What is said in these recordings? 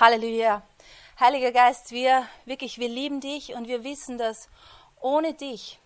Halleluja. Heiliger Geist, wir wirklich, wir lieben dich und wir wissen, dass ohne dich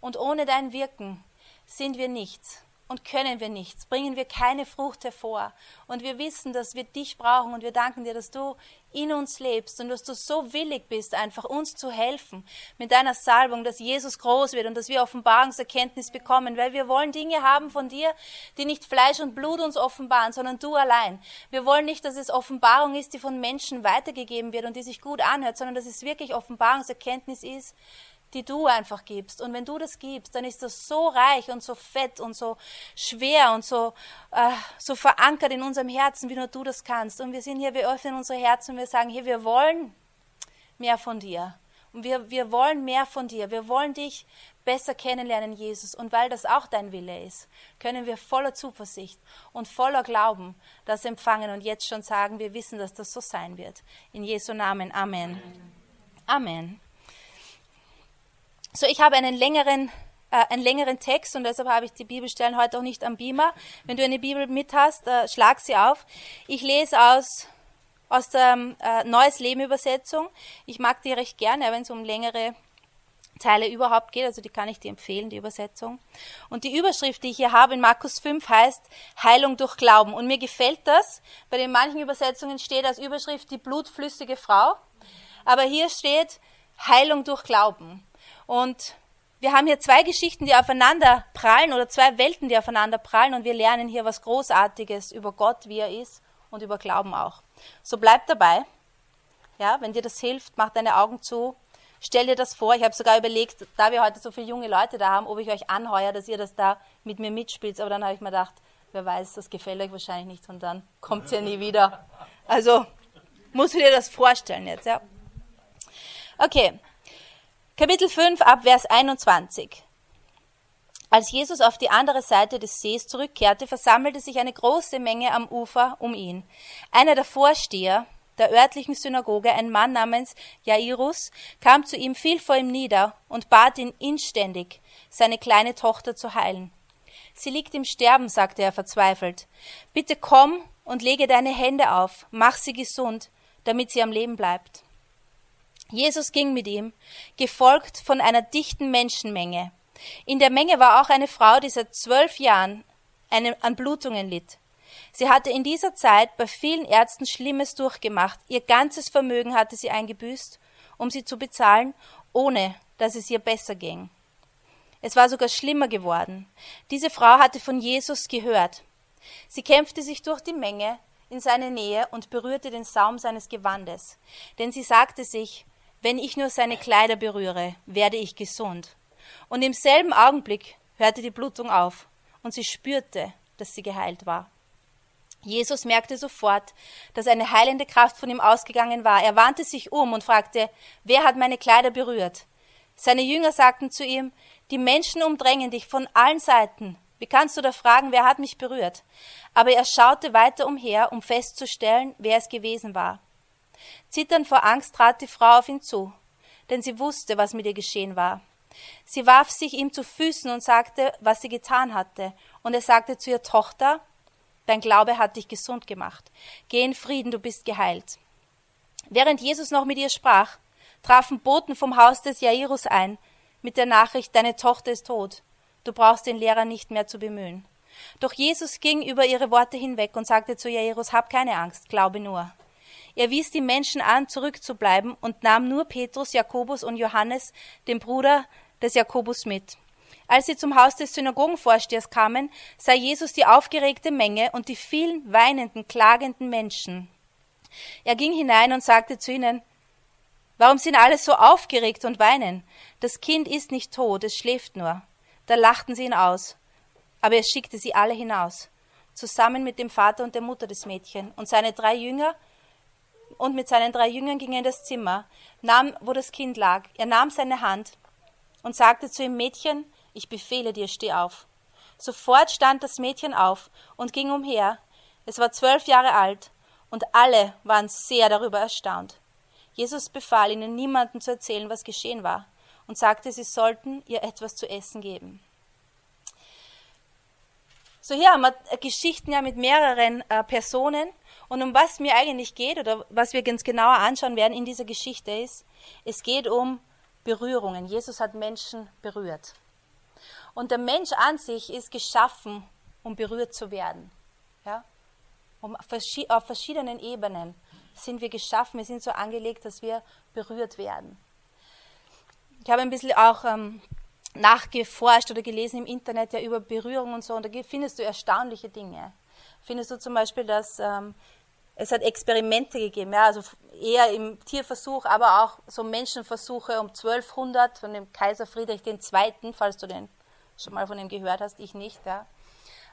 und ohne dein Wirken sind wir nichts und können wir nichts, bringen wir keine Frucht hervor. Und wir wissen, dass wir dich brauchen und wir danken dir, dass du in uns lebst und dass du so willig bist, einfach uns zu helfen mit deiner Salbung, dass Jesus groß wird und dass wir Offenbarungserkenntnis bekommen, weil wir wollen Dinge haben von dir, die nicht Fleisch und Blut uns offenbaren, sondern du allein. Wir wollen nicht, dass es Offenbarung ist, die von Menschen weitergegeben wird und die sich gut anhört, sondern dass es wirklich Offenbarungserkenntnis ist, die du einfach gibst. Und wenn du das gibst, dann ist das so reich und so fett und so schwer und so, äh, so verankert in unserem Herzen, wie nur du das kannst. Und wir sind hier, wir öffnen unsere Herzen und wir sagen, hier, wir wollen mehr von dir. Und wir, wir wollen mehr von dir. Wir wollen dich besser kennenlernen, Jesus. Und weil das auch dein Wille ist, können wir voller Zuversicht und voller Glauben das empfangen und jetzt schon sagen, wir wissen, dass das so sein wird. In Jesu Namen. Amen. Amen. So, ich habe einen längeren, äh, einen längeren Text und deshalb habe ich die Bibelstellen heute auch nicht am Beamer. Wenn du eine Bibel mit hast, äh, schlag sie auf. Ich lese aus, aus der äh, Neues Leben Übersetzung. Ich mag die recht gerne, wenn es um längere Teile überhaupt geht, also die kann ich dir empfehlen, die Übersetzung. Und die Überschrift, die ich hier habe in Markus 5, heißt Heilung durch Glauben. Und mir gefällt das, weil in manchen Übersetzungen steht als Überschrift die blutflüssige Frau, aber hier steht Heilung durch Glauben. Und wir haben hier zwei Geschichten, die aufeinander prallen oder zwei Welten, die aufeinander prallen und wir lernen hier was Großartiges über Gott, wie er ist und über Glauben auch. So bleib dabei. Ja, wenn dir das hilft, mach deine Augen zu. Stell dir das vor. Ich habe sogar überlegt, da wir heute so viele junge Leute da haben, ob ich euch anheuere, dass ihr das da mit mir mitspielt. Aber dann habe ich mir gedacht, wer weiß, das gefällt euch wahrscheinlich nicht und dann kommt es ja nie wieder. Also musst du dir das vorstellen jetzt, ja. Okay, Kapitel 5 ab Vers 21. Als Jesus auf die andere Seite des Sees zurückkehrte, versammelte sich eine große Menge am Ufer um ihn. Einer der Vorsteher der örtlichen Synagoge, ein Mann namens Jairus, kam zu ihm, fiel vor ihm nieder und bat ihn inständig, seine kleine Tochter zu heilen. Sie liegt im Sterben, sagte er verzweifelt. Bitte komm und lege deine Hände auf, mach sie gesund, damit sie am Leben bleibt. Jesus ging mit ihm, gefolgt von einer dichten Menschenmenge. In der Menge war auch eine Frau, die seit zwölf Jahren an Blutungen litt. Sie hatte in dieser Zeit bei vielen Ärzten Schlimmes durchgemacht. Ihr ganzes Vermögen hatte sie eingebüßt, um sie zu bezahlen, ohne dass es ihr besser ging. Es war sogar schlimmer geworden. Diese Frau hatte von Jesus gehört. Sie kämpfte sich durch die Menge in seine Nähe und berührte den Saum seines Gewandes. Denn sie sagte sich, wenn ich nur seine Kleider berühre, werde ich gesund. Und im selben Augenblick hörte die Blutung auf und sie spürte, dass sie geheilt war. Jesus merkte sofort, dass eine heilende Kraft von ihm ausgegangen war. Er wandte sich um und fragte, wer hat meine Kleider berührt? Seine Jünger sagten zu ihm, die Menschen umdrängen dich von allen Seiten. Wie kannst du da fragen, wer hat mich berührt? Aber er schaute weiter umher, um festzustellen, wer es gewesen war. Zitternd vor Angst trat die Frau auf ihn zu, denn sie wusste, was mit ihr geschehen war. Sie warf sich ihm zu Füßen und sagte, was sie getan hatte, und er sagte zu ihr Tochter, Dein Glaube hat dich gesund gemacht. Geh in Frieden, du bist geheilt. Während Jesus noch mit ihr sprach, trafen Boten vom Haus des Jairus ein, mit der Nachricht, deine Tochter ist tot. Du brauchst den Lehrer nicht mehr zu bemühen. Doch Jesus ging über ihre Worte hinweg und sagte zu Jairus, hab keine Angst, glaube nur. Er wies die Menschen an, zurückzubleiben und nahm nur Petrus, Jakobus und Johannes, den Bruder des Jakobus, mit. Als sie zum Haus des Synagogenvorstehers kamen, sah Jesus die aufgeregte Menge und die vielen weinenden, klagenden Menschen. Er ging hinein und sagte zu ihnen, Warum sind alle so aufgeregt und weinen? Das Kind ist nicht tot, es schläft nur. Da lachten sie ihn aus. Aber er schickte sie alle hinaus, zusammen mit dem Vater und der Mutter des Mädchens. Und seine drei Jünger und mit seinen drei Jüngern ging er in das Zimmer, nahm, wo das Kind lag. Er nahm seine Hand und sagte zu ihm, Mädchen, ich befehle dir, steh auf. Sofort stand das Mädchen auf und ging umher. Es war zwölf Jahre alt, und alle waren sehr darüber erstaunt. Jesus befahl ihnen, niemandem zu erzählen, was geschehen war, und sagte, sie sollten ihr etwas zu essen geben. So hier haben wir Geschichten ja mit mehreren äh, Personen Und um was mir eigentlich geht oder was wir ganz genauer anschauen werden in dieser Geschichte ist, es geht um Berührungen. Jesus hat Menschen berührt. Und der Mensch an sich ist geschaffen, um berührt zu werden. Ja? Um, auf verschiedenen Ebenen sind wir geschaffen, wir sind so angelegt, dass wir berührt werden. Ich habe ein bisschen auch ähm, nachgeforscht oder gelesen im Internet ja über Berührung und so, und da findest du erstaunliche Dinge. Findest du zum Beispiel, dass ähm, es hat Experimente gegeben, ja, also eher im Tierversuch, aber auch so Menschenversuche um 1200 von dem Kaiser Friedrich II., falls du den schon mal von ihm gehört hast, ich nicht, ja.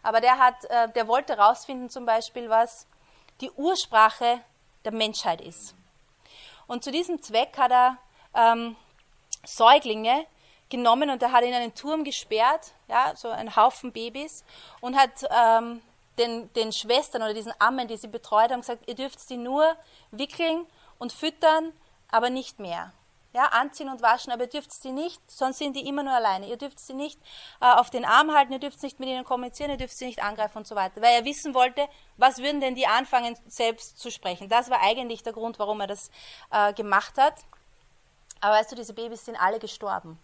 Aber der hat, äh, der wollte herausfinden zum Beispiel, was die Ursprache der Menschheit ist. Und zu diesem Zweck hat er ähm, Säuglinge genommen und er hat in einen Turm gesperrt, ja, so einen Haufen Babys, und hat ähm, den, den Schwestern oder diesen Ammen, die sie betreut haben, gesagt, ihr dürft sie nur wickeln und füttern, aber nicht mehr. Ja, anziehen und waschen, aber ihr dürft sie nicht, sonst sind die immer nur alleine. Ihr dürft sie nicht äh, auf den Arm halten, ihr dürft nicht mit ihnen kommunizieren, ihr dürft sie nicht angreifen und so weiter. Weil er wissen wollte, was würden denn die anfangen, selbst zu sprechen. Das war eigentlich der Grund, warum er das äh, gemacht hat. Aber weißt du, diese Babys sind alle gestorben,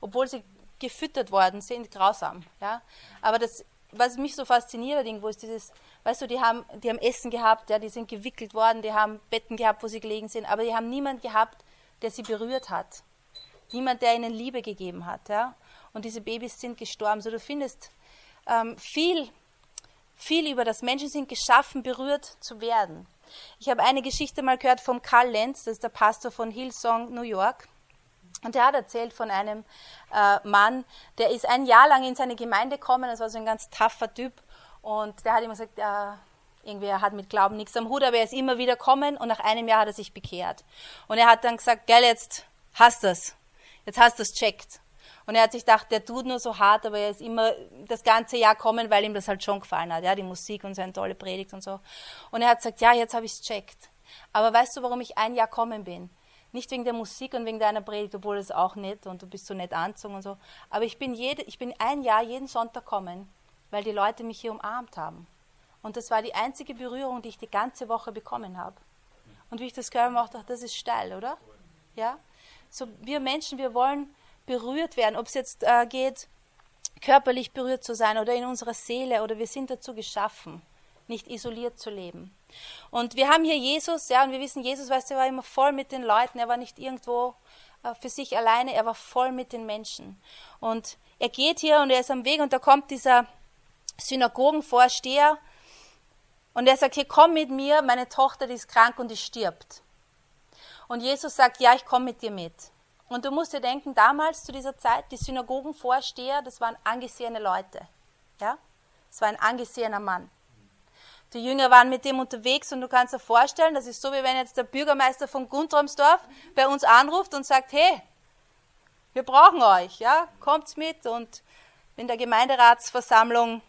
obwohl sie gefüttert worden sind, grausam. Ja? Aber das was mich so fasziniert, irgendwo ist dieses, weißt du, die haben, die haben Essen gehabt, ja, die sind gewickelt worden, die haben Betten gehabt, wo sie gelegen sind, aber die haben niemand gehabt, der sie berührt hat. Niemand, der ihnen Liebe gegeben hat, ja. Und diese Babys sind gestorben. So, du findest ähm, viel, viel über das Menschen sind geschaffen, berührt zu werden. Ich habe eine Geschichte mal gehört vom Karl Lenz, das ist der Pastor von Hillsong, New York. Und er hat erzählt von einem äh, Mann, der ist ein Jahr lang in seine Gemeinde gekommen, das war so ein ganz taffer Typ. Und der hat immer gesagt, äh, irgendwie, er hat mit Glauben nichts am Hut, aber er ist immer wieder gekommen und nach einem Jahr hat er sich bekehrt. Und er hat dann gesagt, gell, jetzt hast du es. Jetzt hast du es checkt. Und er hat sich gedacht, der tut nur so hart, aber er ist immer das ganze Jahr kommen, weil ihm das halt schon gefallen hat, ja, die Musik und seine tolle Predigt und so. Und er hat gesagt, ja, jetzt habe ich es checkt. Aber weißt du, warum ich ein Jahr kommen bin? Nicht wegen der Musik und wegen deiner Predigt, obwohl es auch nett und du bist so nett anzogen und so. Aber ich bin, jede, ich bin ein Jahr jeden Sonntag kommen, weil die Leute mich hier umarmt haben. Und das war die einzige Berührung, die ich die ganze Woche bekommen habe. Und wie ich das gehört habe, dachte das ist steil, oder? Ja? So, wir Menschen, wir wollen berührt werden, ob es jetzt äh, geht, körperlich berührt zu sein oder in unserer Seele, oder wir sind dazu geschaffen, nicht isoliert zu leben. Und wir haben hier Jesus, ja, und wir wissen, Jesus, weißt du, er war immer voll mit den Leuten, er war nicht irgendwo äh, für sich alleine, er war voll mit den Menschen. Und er geht hier und er ist am Weg und da kommt dieser Synagogenvorsteher und er sagt, hier komm mit mir, meine Tochter, die ist krank und die stirbt. Und Jesus sagt, ja, ich komme mit dir mit. Und du musst dir denken, damals zu dieser Zeit, die Synagogenvorsteher, das waren angesehene Leute. Ja? Das war ein angesehener Mann. Die Jünger waren mit dem unterwegs und du kannst dir vorstellen, das ist so, wie wenn jetzt der Bürgermeister von Guntramsdorf bei uns anruft und sagt, hey, wir brauchen euch, ja, kommt mit und in der Gemeinderatsversammlung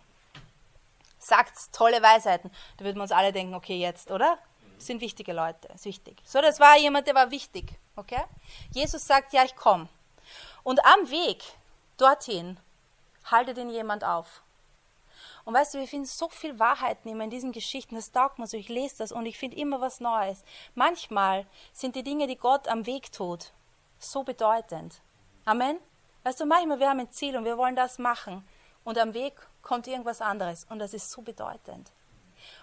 sagt tolle Weisheiten. Da würden wir uns alle denken, okay, jetzt, oder? Das sind wichtige Leute, ist wichtig. So, das war jemand, der war wichtig, okay? Jesus sagt, ja, ich komme. Und am Weg dorthin haltet ihn jemand auf. Und weißt du, wir finden so viel Wahrheiten immer in diesen Geschichten, das taugt mir so, ich lese das und ich finde immer was Neues. Manchmal sind die Dinge, die Gott am Weg tut, so bedeutend. Amen? Weißt du, manchmal wir haben ein Ziel und wir wollen das machen und am Weg kommt irgendwas anderes und das ist so bedeutend.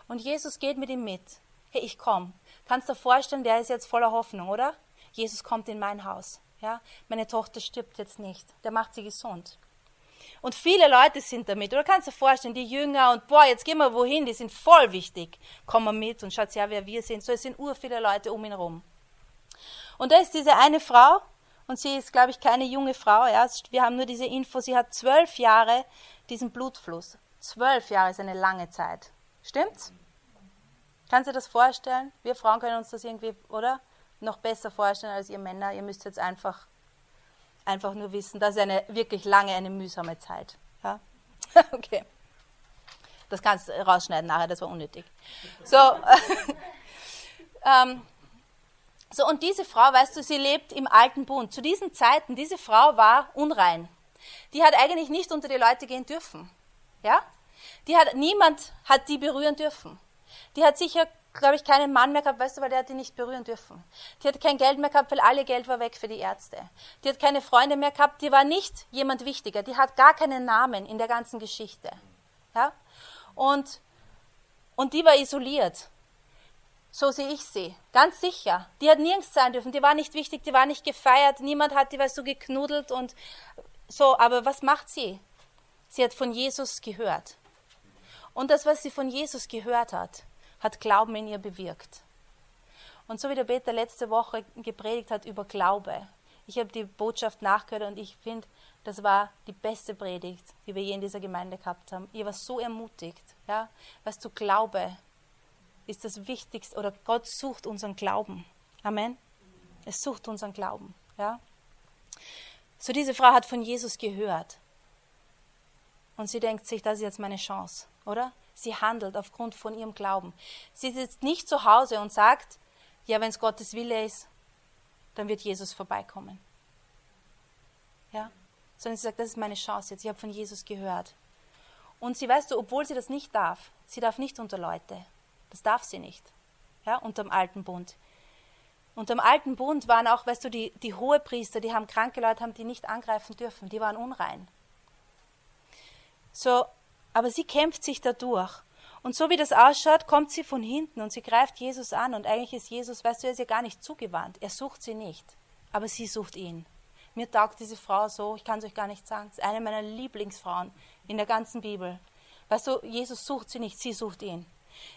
Und Jesus geht mit ihm mit. Hey, ich komme. Kannst du dir vorstellen, der ist jetzt voller Hoffnung, oder? Jesus kommt in mein Haus. Ja? Meine Tochter stirbt jetzt nicht. Der macht sie gesund. Und viele Leute sind damit. Oder kannst du dir vorstellen, die Jünger und boah, jetzt gehen wir wohin, die sind voll wichtig. Komm mal mit und schaut ja, wer wir sind. So, es sind ur viele Leute um ihn herum. Und da ist diese eine Frau, und sie ist, glaube ich, keine junge Frau. Ja. Wir haben nur diese Info, sie hat zwölf Jahre diesen Blutfluss. Zwölf Jahre ist eine lange Zeit. Stimmt's? Kannst du dir das vorstellen? Wir Frauen können uns das irgendwie, oder? Noch besser vorstellen als ihr Männer. Ihr müsst jetzt einfach einfach nur wissen, das ist eine wirklich lange, eine mühsame Zeit. Ja? okay. Das kannst du rausschneiden nachher, das war unnötig. So, ähm, so, und diese Frau, weißt du, sie lebt im alten Bund. Zu diesen Zeiten, diese Frau war unrein. Die hat eigentlich nicht unter die Leute gehen dürfen. Ja? Die hat, niemand hat die berühren dürfen. Die hat sicher glaube ich, keinen Mann mehr gehabt, weißt du, weil der hat die nicht berühren dürfen. Die hat kein Geld mehr gehabt, weil alle Geld war weg für die Ärzte. Die hat keine Freunde mehr gehabt, die war nicht jemand wichtiger. Die hat gar keinen Namen in der ganzen Geschichte. Ja? Und, und die war isoliert. So sehe ich sie. Ganz sicher. Die hat nirgends sein dürfen. Die war nicht wichtig, die war nicht gefeiert. Niemand hat die, weißt du, geknuddelt und so. Aber was macht sie? Sie hat von Jesus gehört. Und das, was sie von Jesus gehört hat, hat Glauben in ihr bewirkt. Und so wie der Peter letzte Woche gepredigt hat über Glaube, ich habe die Botschaft nachgehört und ich finde, das war die beste Predigt, die wir je in dieser Gemeinde gehabt haben. Ihr war so ermutigt, ja, was du Glaube ist das Wichtigste oder Gott sucht unseren Glauben. Amen. Es sucht unseren Glauben, ja. So diese Frau hat von Jesus gehört und sie denkt sich, das ist jetzt meine Chance, oder? Sie handelt aufgrund von ihrem Glauben. Sie sitzt nicht zu Hause und sagt, ja, wenn es Gottes Wille ist, dann wird Jesus vorbeikommen. Ja? Sondern sie sagt, das ist meine Chance jetzt. Ich habe von Jesus gehört. Und sie weißt du, obwohl sie das nicht darf, sie darf nicht unter Leute. Das darf sie nicht. Ja, unterm alten Bund. Unterm alten Bund waren auch, weißt du, die, die Hohepriester, die haben kranke Leute, haben die nicht angreifen dürfen. Die waren unrein. So, aber sie kämpft sich dadurch. Und so wie das ausschaut, kommt sie von hinten und sie greift Jesus an. Und eigentlich ist Jesus, weißt du, er ist ihr gar nicht zugewandt. Er sucht sie nicht, aber sie sucht ihn. Mir taugt diese Frau so, ich kann es euch gar nicht sagen. Es ist eine meiner Lieblingsfrauen in der ganzen Bibel. Weißt du, Jesus sucht sie nicht, sie sucht ihn.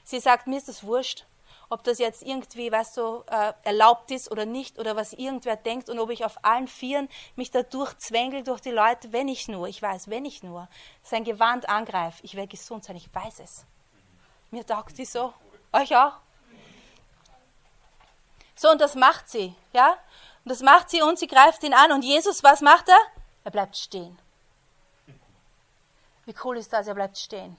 Sie sagt, mir ist das wurscht, ob das jetzt irgendwie, weißt du, äh, erlaubt ist oder nicht oder was irgendwer denkt und ob ich auf allen Vieren mich da durchzwängel durch die Leute, wenn ich nur, ich weiß, wenn ich nur sein Gewand angreife, ich werde gesund sein, ich weiß es. Mir taugt die so. Euch auch? So, und das macht sie, ja? Und das macht sie und sie greift ihn an. Und Jesus, was macht er? Er bleibt stehen. Wie cool ist das? Er bleibt stehen.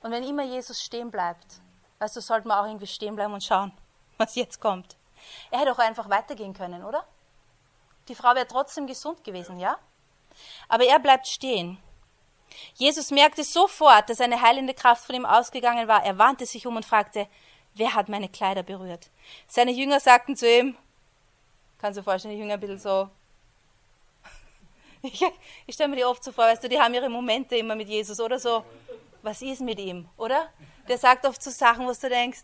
Und wenn immer Jesus stehen bleibt, Weißt du, sollte man auch irgendwie stehen bleiben und schauen, was jetzt kommt. Er hätte auch einfach weitergehen können, oder? Die Frau wäre trotzdem gesund gewesen, ja? Aber er bleibt stehen. Jesus merkte sofort, dass eine heilende Kraft von ihm ausgegangen war. Er wandte sich um und fragte, wer hat meine Kleider berührt? Seine Jünger sagten zu ihm, kannst du dir vorstellen, die Jünger ein bisschen so, ich, ich stelle mir die oft so vor, weißt du, die haben ihre Momente immer mit Jesus oder so, was ist mit ihm, oder? der sagt oft so Sachen, wo du denkst,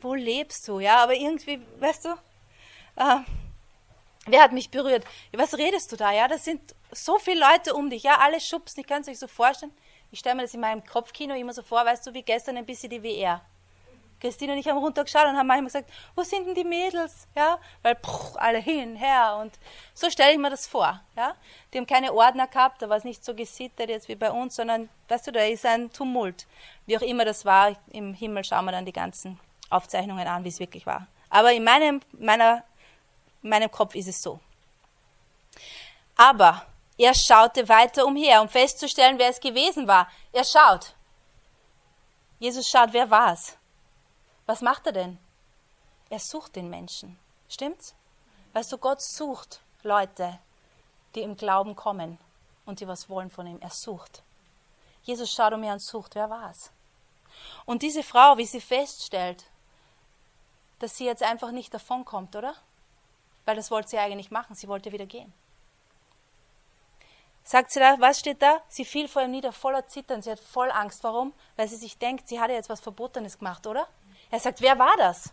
wo lebst du? Ja, aber irgendwie, weißt du, äh, wer hat mich berührt? Was redest du da? Ja, das sind so viele Leute um dich, ja, alle schubsen, ich kann es euch so vorstellen. Ich stelle mir das in meinem Kopfkino immer so vor, weißt du, wie gestern ein bisschen die WR. Christine und ich haben runtergeschaut und haben manchmal gesagt, wo sind denn die Mädels? Ja, weil pff, alle hin, her und so stelle ich mir das vor. Ja, die haben keine Ordner gehabt, da war es nicht so gesittet jetzt wie bei uns, sondern, weißt du, da ist ein Tumult. Wie auch immer das war, im Himmel schauen wir dann die ganzen Aufzeichnungen an, wie es wirklich war. Aber in meinem, meiner, meinem Kopf ist es so. Aber er schaute weiter umher, um festzustellen, wer es gewesen war. Er schaut. Jesus schaut, wer war es? Was macht er denn? Er sucht den Menschen. Stimmt's? Weißt du, Gott sucht Leute, die im Glauben kommen und die was wollen von ihm. Er sucht. Jesus schaut um mich und sucht, wer war's? Und diese Frau, wie sie feststellt, dass sie jetzt einfach nicht davonkommt, oder? Weil das wollte sie eigentlich machen, sie wollte wieder gehen. Sagt sie da, was steht da? Sie fiel vor ihm nieder, voller Zittern, sie hat voll Angst. Warum? Weil sie sich denkt, sie hatte jetzt was Verbotenes gemacht, oder? Er sagt, wer war das?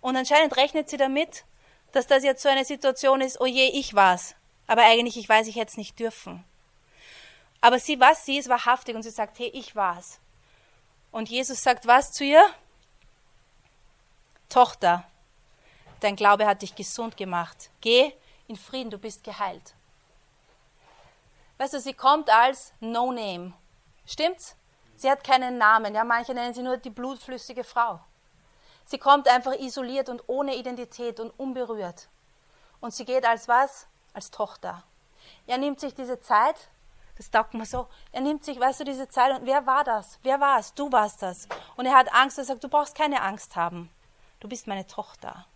Und anscheinend rechnet sie damit, dass das jetzt so eine Situation ist, oh je, ich war's. Aber eigentlich, ich weiß, ich hätte es nicht dürfen. Aber sie, was sie ist, wahrhaftig und sie sagt, hey, ich war's. Und Jesus sagt was zu ihr? Tochter, dein Glaube hat dich gesund gemacht. Geh in Frieden, du bist geheilt. Weißt du, sie kommt als No Name. Stimmt's? Sie hat keinen Namen. Ja, manche nennen sie nur die blutflüssige Frau. Sie kommt einfach isoliert und ohne Identität und unberührt. Und sie geht als was? Als Tochter. Er nimmt sich diese Zeit, das taugt mir so, er nimmt sich, weißt du, diese Zeit und wer war das? Wer war es? Du warst das. Und er hat Angst, er sagt, du brauchst keine Angst haben. Du bist meine Tochter.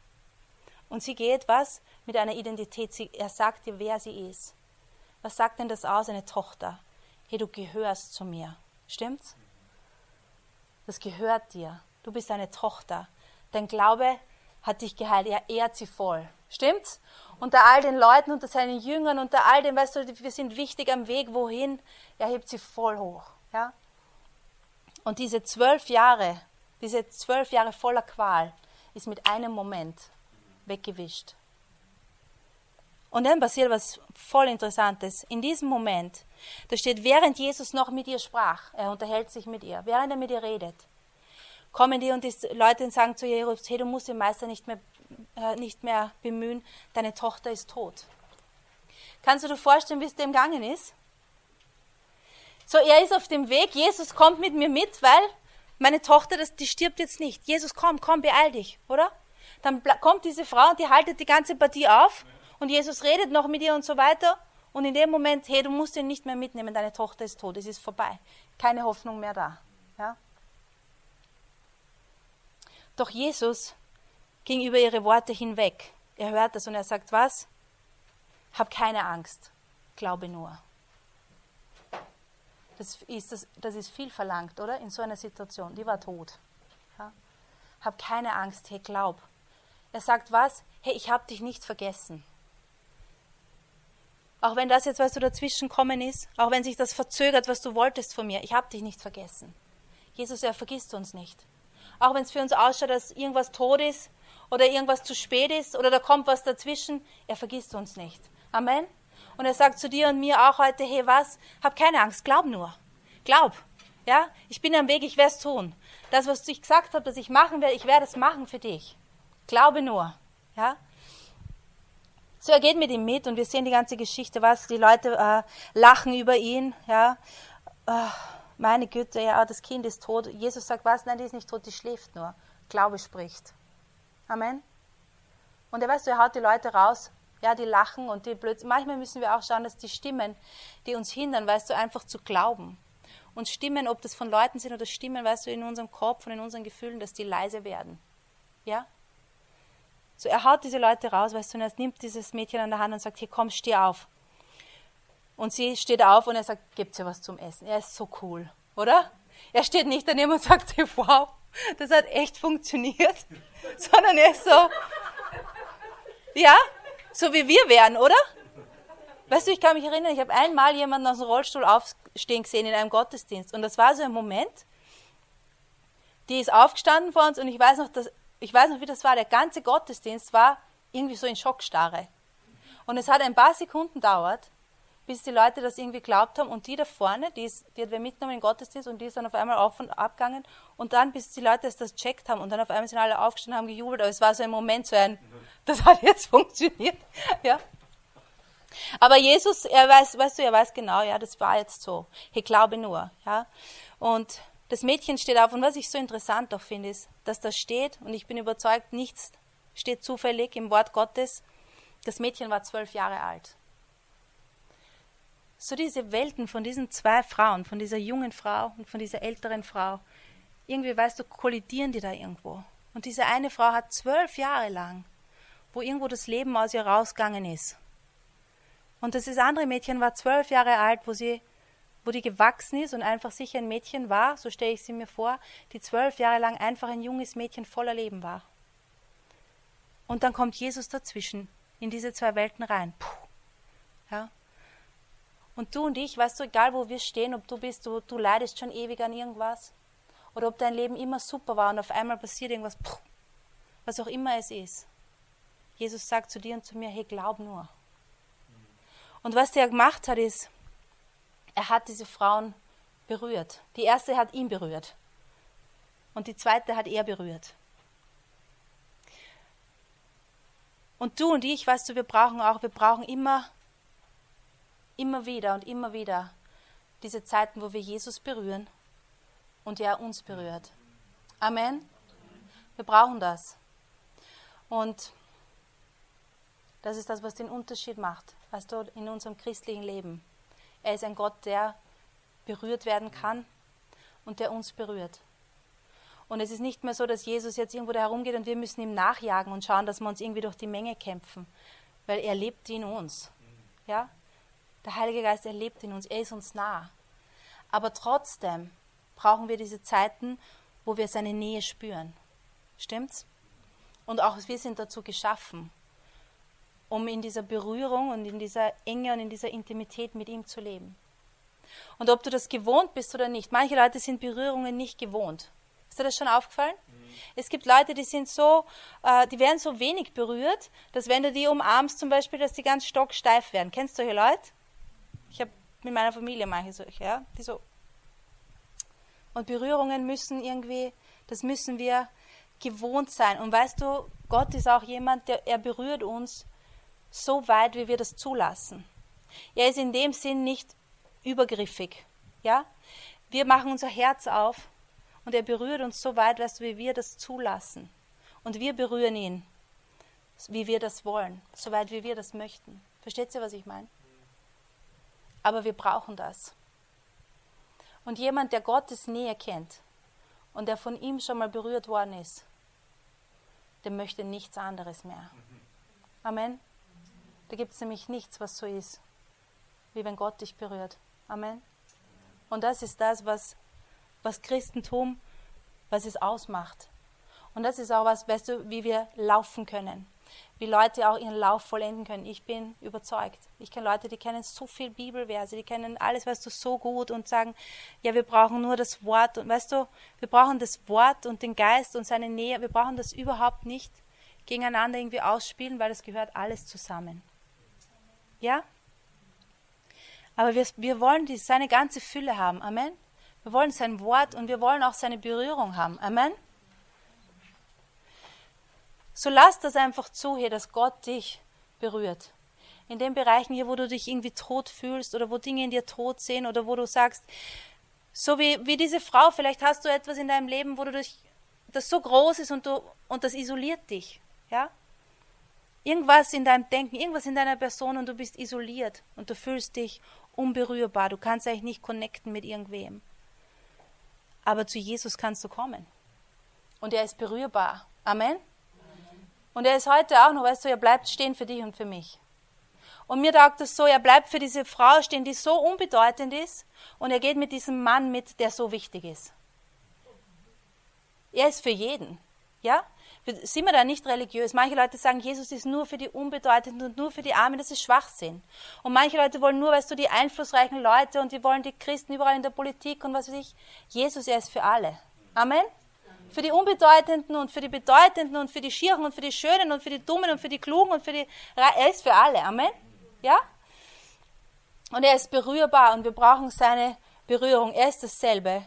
Und sie geht was? Mit einer Identität. Sie, er sagt dir, wer sie ist. Was sagt denn das aus, eine Tochter? Hey, du gehörst zu mir. Stimmt's? Das gehört dir. Du bist eine Tochter. Dein Glaube hat dich geheilt. Er ehrt sie voll. Stimmt's? Unter all den Leuten, unter seinen Jüngern, unter all dem, weißt du, wir sind wichtig am Weg, wohin? Er hebt sie voll hoch. Ja? Und diese zwölf Jahre, diese zwölf Jahre voller Qual, ist mit einem Moment weggewischt. Und dann passiert was voll Interessantes. In diesem Moment, da steht, während Jesus noch mit ihr sprach, er unterhält sich mit ihr, während er mit ihr redet, kommen die und die Leute und sagen zu ihr, hey, du musst den Meister nicht mehr, äh, nicht mehr bemühen, deine Tochter ist tot. Kannst du dir vorstellen, wie es dem gegangen ist? So, er ist auf dem Weg, Jesus kommt mit mir mit, weil meine Tochter, das, die stirbt jetzt nicht. Jesus, komm, komm, beeil dich, oder? Dann kommt diese Frau und die haltet die ganze Partie auf und Jesus redet noch mit ihr und so weiter. Und in dem Moment, hey, du musst ihn nicht mehr mitnehmen, deine Tochter ist tot, es ist vorbei. Keine Hoffnung mehr da. Ja? Doch Jesus ging über ihre Worte hinweg. Er hört das und er sagt, was? Hab keine Angst, glaube nur. Das ist, das, das ist viel verlangt, oder? In so einer Situation. Die war tot. Ja? Hab keine Angst, hey, glaub. Er sagt was? Hey, ich habe dich nicht vergessen. Auch wenn das jetzt, was du dazwischen kommen ist, auch wenn sich das verzögert, was du wolltest von mir, ich habe dich nicht vergessen. Jesus, er vergisst uns nicht. Auch wenn es für uns ausschaut, dass irgendwas tot ist oder irgendwas zu spät ist oder da kommt was dazwischen, er vergisst uns nicht. Amen. Und er sagt zu dir und mir auch heute, hey was, hab keine Angst, glaub nur. Glaub. Ja, ich bin am Weg, ich werde es tun. Das, was ich gesagt habe, dass ich machen werde, ich werde es machen für dich. Glaube nur. Ja. So, er geht mit ihm mit und wir sehen die ganze Geschichte, was die Leute äh, lachen über ihn. Ja. Äh, meine Güte, ja, das Kind ist tot. Jesus sagt, was? Nein, die ist nicht tot, die schläft nur. Glaube spricht. Amen. Und er weißt du, er haut die Leute raus ja, die lachen und die Blödsinn. Manchmal müssen wir auch schauen, dass die Stimmen, die uns hindern, weißt du, einfach zu glauben. Und Stimmen, ob das von Leuten sind oder Stimmen, weißt du, in unserem Kopf und in unseren Gefühlen, dass die leise werden. Ja? So, er haut diese Leute raus, weißt du, und er nimmt dieses Mädchen an der Hand und sagt, hier komm, steh auf. Und sie steht auf und er sagt, gibt's ja was zum Essen. Er ist so cool, oder? Er steht nicht daneben und sagt, wow, das hat echt funktioniert, sondern er ist so, ja, so wie wir wären, oder? Weißt du, ich kann mich erinnern, ich habe einmal jemanden aus dem Rollstuhl aufstehen gesehen in einem Gottesdienst. Und das war so ein Moment, die ist aufgestanden vor uns und ich weiß noch, dass, ich weiß noch, wie das war. Der ganze Gottesdienst war irgendwie so in Schockstarre. Und es hat ein paar Sekunden dauert, bis die Leute das irgendwie glaubt haben. Und die da vorne, die, ist, die hat wer mitgenommen in den Gottesdienst und die ist dann auf einmal auf und abgegangen. Und dann, bis die Leute das checkt haben und dann auf einmal sind alle aufgestanden, haben gejubelt. Aber es war so ein Moment, so ein, das hat jetzt funktioniert. Ja. Aber Jesus, er weiß, weißt du, er weiß genau, ja, das war jetzt so. Ich glaube nur, ja. Und das Mädchen steht auf. Und was ich so interessant auch finde, ist, dass das steht, und ich bin überzeugt, nichts steht zufällig im Wort Gottes. Das Mädchen war zwölf Jahre alt so diese Welten von diesen zwei Frauen, von dieser jungen Frau und von dieser älteren Frau, irgendwie, weißt du, kollidieren die da irgendwo. Und diese eine Frau hat zwölf Jahre lang, wo irgendwo das Leben aus ihr rausgegangen ist. Und das andere Mädchen war zwölf Jahre alt, wo sie, wo die gewachsen ist und einfach sicher ein Mädchen war, so stelle ich sie mir vor, die zwölf Jahre lang einfach ein junges Mädchen voller Leben war. Und dann kommt Jesus dazwischen, in diese zwei Welten rein. Puh. Ja. Und du und ich, weißt du, egal wo wir stehen, ob du bist, du, du leidest schon ewig an irgendwas oder ob dein Leben immer super war und auf einmal passiert irgendwas, pff, was auch immer es ist. Jesus sagt zu dir und zu mir, hey, glaub nur. Und was der gemacht hat, ist, er hat diese Frauen berührt. Die erste hat ihn berührt. Und die zweite hat er berührt. Und du und ich, weißt du, wir brauchen auch, wir brauchen immer immer wieder und immer wieder diese Zeiten, wo wir Jesus berühren und er uns berührt. Amen. Wir brauchen das. Und das ist das, was den Unterschied macht, weißt du, in unserem christlichen Leben. Er ist ein Gott, der berührt werden kann und der uns berührt. Und es ist nicht mehr so, dass Jesus jetzt irgendwo da herumgeht und wir müssen ihm nachjagen und schauen, dass wir uns irgendwie durch die Menge kämpfen, weil er lebt in uns. Ja? Der Heilige Geist, erlebt in uns, er ist uns nah. Aber trotzdem brauchen wir diese Zeiten, wo wir seine Nähe spüren. Stimmt's? Und auch wir sind dazu geschaffen, um in dieser Berührung und in dieser Enge und in dieser Intimität mit ihm zu leben. Und ob du das gewohnt bist oder nicht, manche Leute sind Berührungen nicht gewohnt. Ist dir das schon aufgefallen? Mhm. Es gibt Leute, die sind so, äh, die werden so wenig berührt, dass wenn du die umarmst zum Beispiel, dass die ganz stocksteif werden. Kennst du solche Leute? Ich habe mit meiner Familie manche solche, ja, die so. Und Berührungen müssen irgendwie, das müssen wir gewohnt sein. Und weißt du, Gott ist auch jemand, der er berührt uns so weit, wie wir das zulassen. Er ist in dem Sinn nicht übergriffig. Ja? Wir machen unser Herz auf und er berührt uns so weit, wie wir das zulassen. Und wir berühren ihn, wie wir das wollen, so weit, wie wir das möchten. Versteht ihr, was ich meine? Aber wir brauchen das. Und jemand, der Gottes Nähe kennt und der von ihm schon mal berührt worden ist, der möchte nichts anderes mehr. Amen. Da gibt es nämlich nichts, was so ist, wie wenn Gott dich berührt. Amen. Und das ist das, was, was Christentum, was es ausmacht. Und das ist auch was, weißt du, wie wir laufen können. Wie Leute auch ihren Lauf vollenden können. Ich bin überzeugt. Ich kenne Leute, die kennen so viel Bibelverse, die kennen alles, weißt du, so gut und sagen, ja, wir brauchen nur das Wort. Und weißt du, wir brauchen das Wort und den Geist und seine Nähe. Wir brauchen das überhaupt nicht gegeneinander irgendwie ausspielen, weil es gehört alles zusammen. Ja? Aber wir, wir wollen die, seine ganze Fülle haben. Amen. Wir wollen sein Wort und wir wollen auch seine Berührung haben. Amen. So lass das einfach zu hier, dass Gott dich berührt. In den Bereichen hier, wo du dich irgendwie tot fühlst oder wo Dinge in dir tot sehen oder wo du sagst, so wie, wie diese Frau, vielleicht hast du etwas in deinem Leben, wo du dich, das so groß ist und, du, und das isoliert dich. Ja? Irgendwas in deinem Denken, irgendwas in deiner Person und du bist isoliert und du fühlst dich unberührbar. Du kannst eigentlich nicht connecten mit irgendwem. Aber zu Jesus kannst du kommen. Und er ist berührbar. Amen. Und er ist heute auch noch, weißt du, er bleibt stehen für dich und für mich. Und mir taugt es so, er bleibt für diese Frau stehen, die so unbedeutend ist, und er geht mit diesem Mann mit, der so wichtig ist. Er ist für jeden. Ja? Sind wir da nicht religiös? Manche Leute sagen, Jesus ist nur für die Unbedeutenden und nur für die Armen, das ist Schwachsinn. Und manche Leute wollen nur, weißt du, die einflussreichen Leute und die wollen die Christen überall in der Politik und was weiß ich. Jesus, er ist für alle. Amen? Für die Unbedeutenden und für die Bedeutenden und für die Schieren und für die Schönen und für die Dummen und für die Klugen und für die... Er ist für alle. Amen? Ja? Und er ist berührbar und wir brauchen seine Berührung. Er ist dasselbe.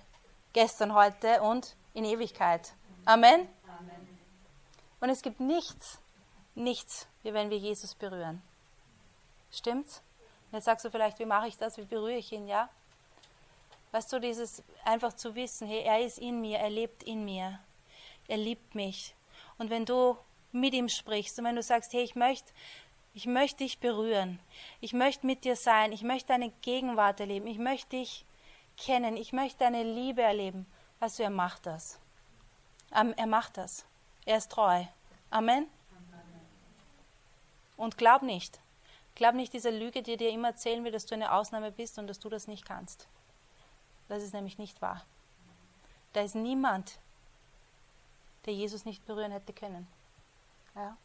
Gestern, heute und in Ewigkeit. Amen? Und es gibt nichts, nichts, wie wenn wir Jesus berühren. Stimmt's? jetzt sagst du vielleicht, wie mache ich das? Wie berühre ich ihn? Ja? Weißt du, dieses einfach zu wissen, hey, er ist in mir, er lebt in mir, er liebt mich. Und wenn du mit ihm sprichst und wenn du sagst, hey, ich möchte, ich möchte dich berühren, ich möchte mit dir sein, ich möchte deine Gegenwart erleben, ich möchte dich kennen, ich möchte deine Liebe erleben, weißt du, er macht das. Er macht das. Er ist treu. Amen. Und glaub nicht. Glaub nicht dieser Lüge, die dir immer erzählen will, dass du eine Ausnahme bist und dass du das nicht kannst. Das ist nämlich nicht wahr. Da ist niemand, der Jesus nicht berühren hätte können. Ja?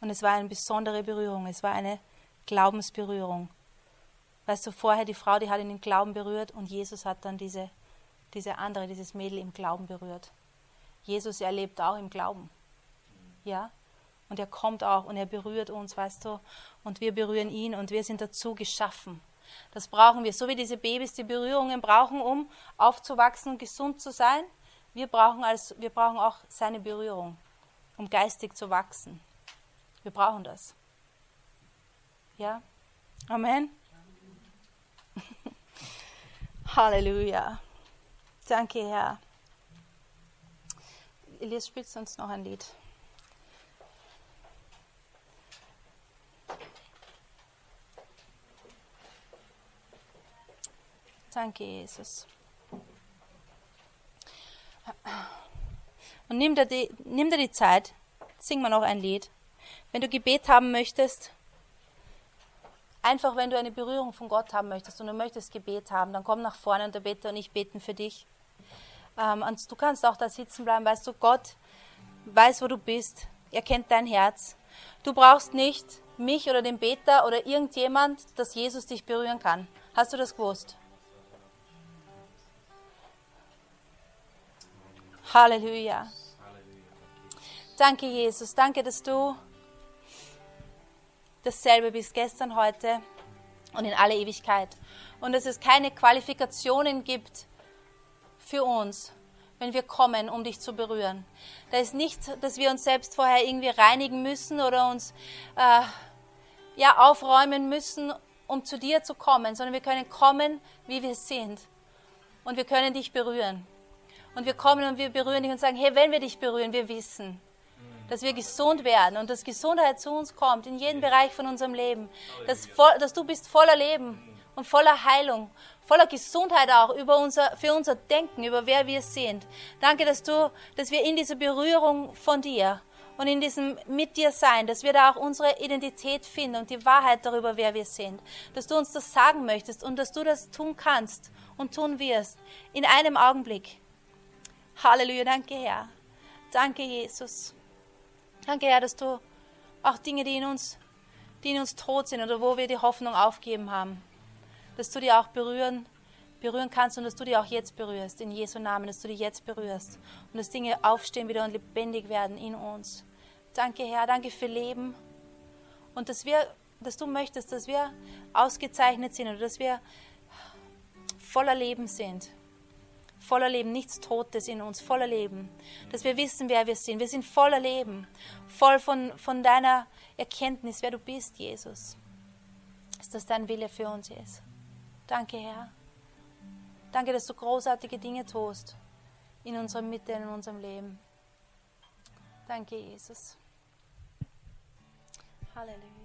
Und es war eine besondere Berührung, es war eine Glaubensberührung. Weißt du, vorher die Frau, die hat ihn im Glauben berührt und Jesus hat dann diese, diese andere, dieses Mädel im Glauben berührt. Jesus erlebt auch im Glauben. Ja? Und er kommt auch und er berührt uns, weißt du, und wir berühren ihn und wir sind dazu geschaffen. Das brauchen wir. So wie diese Babys die Berührungen brauchen, um aufzuwachsen und gesund zu sein, wir brauchen, als, wir brauchen auch seine Berührung, um geistig zu wachsen. Wir brauchen das. Ja? Amen. Halleluja. Danke, Herr. Elias, spielst du uns noch ein Lied? Danke, Jesus. Und nimm dir, die, nimm dir die Zeit, sing mal noch ein Lied. Wenn du Gebet haben möchtest, einfach wenn du eine Berührung von Gott haben möchtest und du möchtest Gebet haben, dann komm nach vorne und der Beter und ich beten für dich. Ähm, und du kannst auch da sitzen bleiben, weißt du, Gott weiß, wo du bist. Er kennt dein Herz. Du brauchst nicht mich oder den Beter oder irgendjemand, dass Jesus dich berühren kann. Hast du das gewusst? Halleluja. Danke, Jesus. Danke, dass du dasselbe bist, gestern, heute und in alle Ewigkeit. Und dass es keine Qualifikationen gibt für uns, wenn wir kommen, um dich zu berühren. Da ist nicht, dass wir uns selbst vorher irgendwie reinigen müssen oder uns äh, ja, aufräumen müssen, um zu dir zu kommen, sondern wir können kommen, wie wir sind. Und wir können dich berühren. Und wir kommen und wir berühren dich und sagen, hey, wenn wir dich berühren, wir wissen, dass wir gesund werden und dass Gesundheit zu uns kommt in jeden Bereich von unserem Leben. Dass, dass du bist voller Leben und voller Heilung, voller Gesundheit auch über unser, für unser Denken, über wer wir sind. Danke, dass du, dass wir in dieser Berührung von dir und in diesem mit dir sein, dass wir da auch unsere Identität finden und die Wahrheit darüber, wer wir sind. Dass du uns das sagen möchtest und dass du das tun kannst und tun wirst in einem Augenblick. Halleluja, danke Herr. Danke Jesus. Danke Herr, dass du auch Dinge, die in uns, die in uns tot sind oder wo wir die Hoffnung aufgeben haben, dass du die auch berühren, berühren kannst und dass du die auch jetzt berührst, in Jesu Namen, dass du die jetzt berührst und dass Dinge aufstehen wieder und lebendig werden in uns. Danke, Herr, danke für Leben und dass wir, dass du möchtest, dass wir ausgezeichnet sind oder dass wir voller Leben sind. Voller Leben, nichts Totes in uns, voller Leben. Dass wir wissen, wer wir sind. Wir sind voller Leben, voll von, von deiner Erkenntnis, wer du bist, Jesus. Dass das dein Wille für uns ist. Danke, Herr. Danke, dass du großartige Dinge tust in unserer Mitte, in unserem Leben. Danke, Jesus. Halleluja.